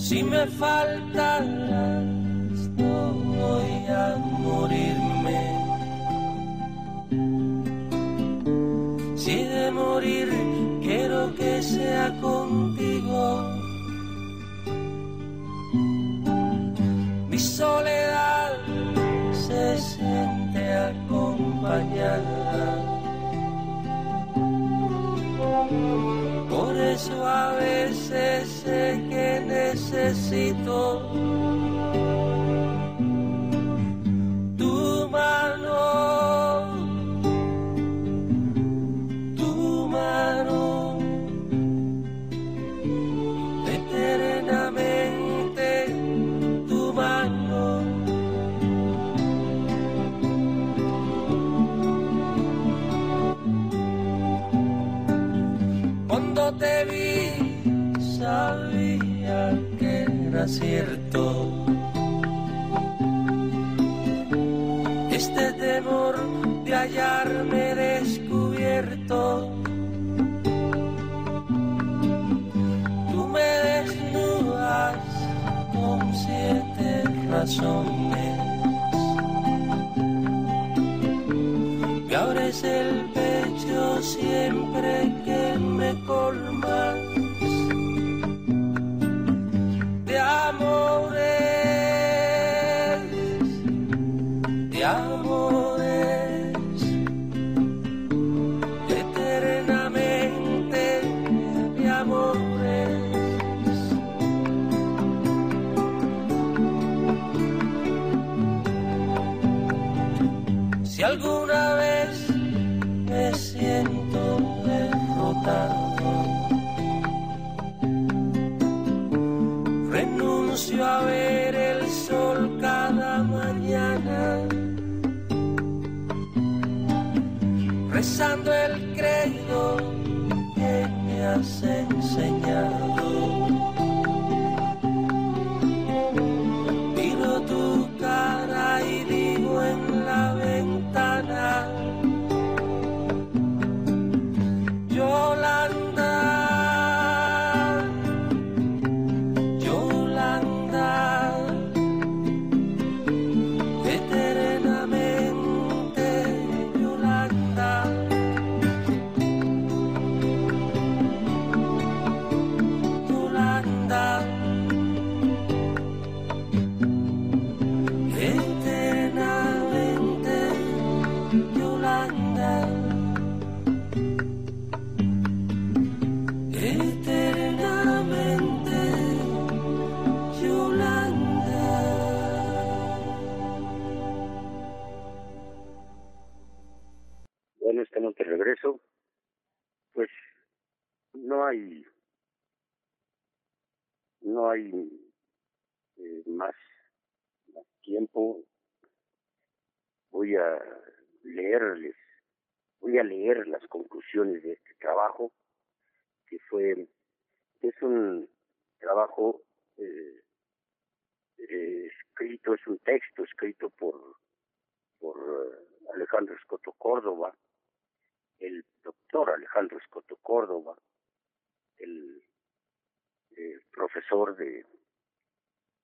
Si me faltas, no voy a morirme. Si de morir quiero que sea contigo. Mi soledad se siente acompañada. Por eso a veces que necesito que leer las conclusiones de este trabajo, que fue, es un trabajo eh, eh, escrito, es un texto escrito por, por Alejandro Escoto Córdoba, el doctor Alejandro Escoto Córdoba, el, profesor de,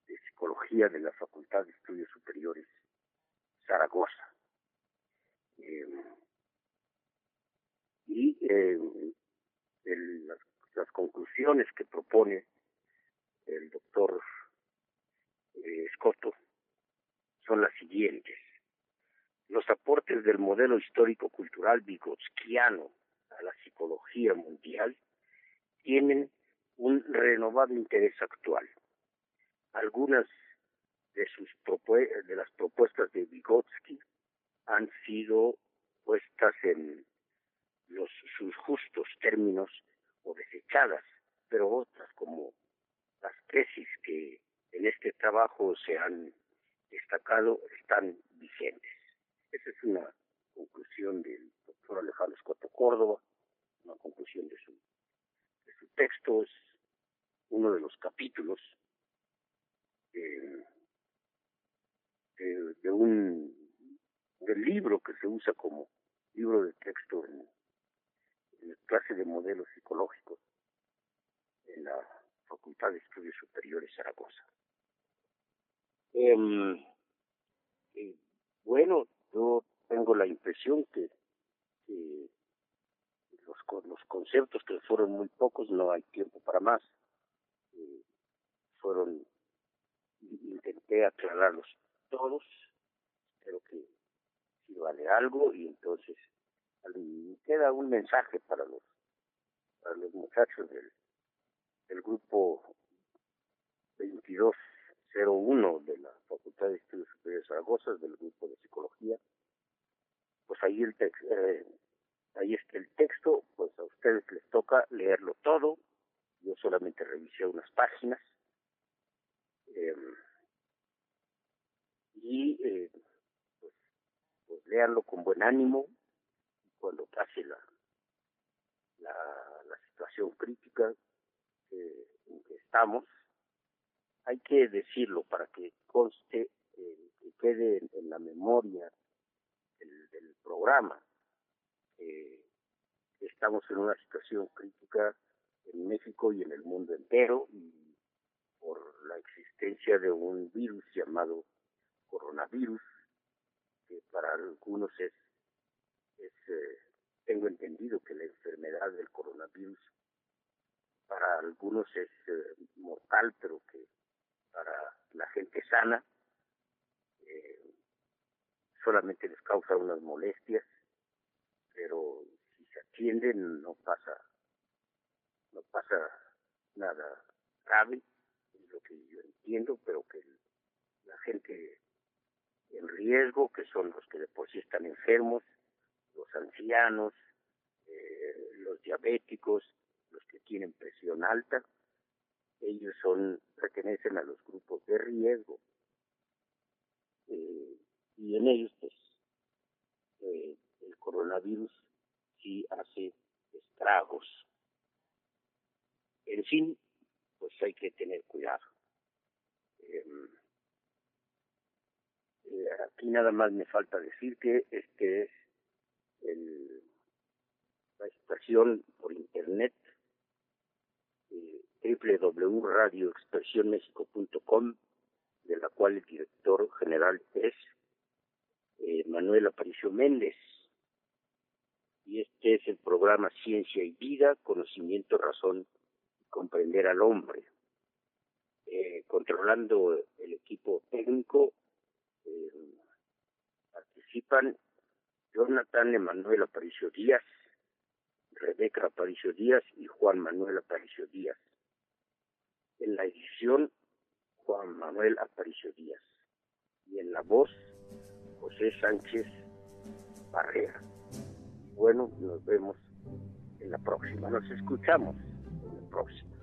psicología de la Facultad de Estudios Superiores Zaragoza. Eh, y eh, las, las, conclusiones que propone el doctor eh, son las siguientes los aportes del modelo histórico-cultural vigotskiano a la psicología mundial tienen un renovado interés actual. Algunas de, sus de las propuestas de Vygotsky han sido puestas en los, sus justos términos o desechadas, pero otras como las tesis que en este trabajo se han destacado están vigentes. Esa es una conclusión del doctor Alejandro Escoto Córdoba, una conclusión de su, de su texto, es uno de los capítulos de, de, un del libro que se usa como libro de texto clase de modelos psicológicos en la Facultad de Estudios Superiores Zaragoza. Eh, bueno, yo tengo la impresión que, los, los conceptos que fueron muy pocos, no hay tiempo para más, fueron, intenté aclararlos todos, espero que sirva de algo y entonces me queda un mensaje para los, para los muchachos del, del grupo 22 01 de la Facultad de Estudios Superiores Zaragoza, del grupo de psicología, pues ahí el texto, eh, ahí está el texto, pues a ustedes les toca leerlo todo, yo solamente revisé unas páginas, em, y eh, pues, pues leanlo con buen ánimo, cuando pase la, la, situación crítica en que estamos, hay que decirlo para que conste, eh, que quede en, la memoria del, programa. estamos en una situación crítica en México y en el mundo entero y por la existencia de un virus llamado coronavirus, que para algunos es, es eh, tengo entendido que la enfermedad del coronavirus para algunos es eh, mortal, pero que para la gente sana, eh, solamente les causa unas molestias, pero si se atienden no pasa, no pasa nada grave, es lo que yo entiendo, pero que la gente en riesgo, que son los que de por sí están enfermos, los ancianos, eh, los diabéticos, los que tienen presión alta, ellos son pertenecen a los grupos de riesgo. Eh, y en ellos pues eh, el coronavirus sí hace estragos. En fin pues hay que tener cuidado. Em, aquí nada más me falta decir que este es la estación por internet www.radioexpresionmexico.com, de la cual el director general es eh, Manuel Aparicio Méndez. Y este es el programa Ciencia y Vida, Conocimiento, Razón y Comprender al Hombre. Eh, controlando el equipo técnico eh, participan Jonathan Emanuel Aparicio Díaz, Rebeca Aparicio Díaz y Juan Manuel Aparicio Díaz. En la edición, Juan Manuel Aparicio Díaz. Y en la voz, José Sánchez Barrera. bueno, nos vemos en la próxima, nos escuchamos en la próxima.